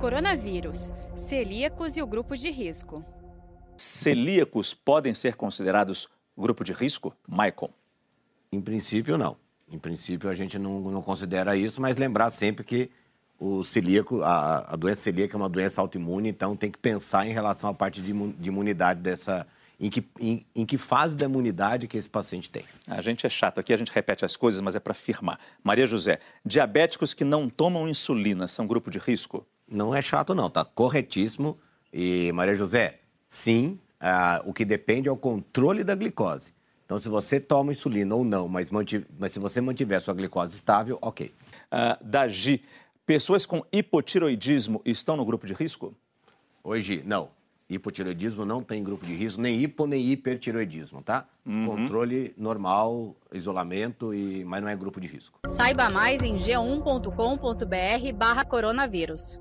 Coronavírus, celíacos e o grupo de risco. Celíacos podem ser considerados grupo de risco? Michael. Em princípio, não. Em princípio, a gente não, não considera isso, mas lembrar sempre que o celíaco, a, a, doença celíaca é uma doença autoimune, então tem que pensar em relação à parte de, de imunidade dessa. Em que, em, em que fase da imunidade que esse paciente tem. A gente é chato aqui, a gente repete as coisas, mas é para afirmar. Maria José, diabéticos que não tomam insulina são grupo de risco? Não é chato, não, tá corretíssimo. E, Maria José, sim, ah, o que depende é o controle da glicose. Então, se você toma insulina ou não, mas, mas se você mantiver sua glicose estável, ok. Uh, Dagi, Pessoas com hipotiroidismo estão no grupo de risco? Hoje, não. Hipotiroidismo não tem grupo de risco, nem hipo nem hipertiroidismo, tá? Uhum. Controle normal, isolamento, e... mas não é grupo de risco. Saiba mais em g1.com.br barra coronavírus.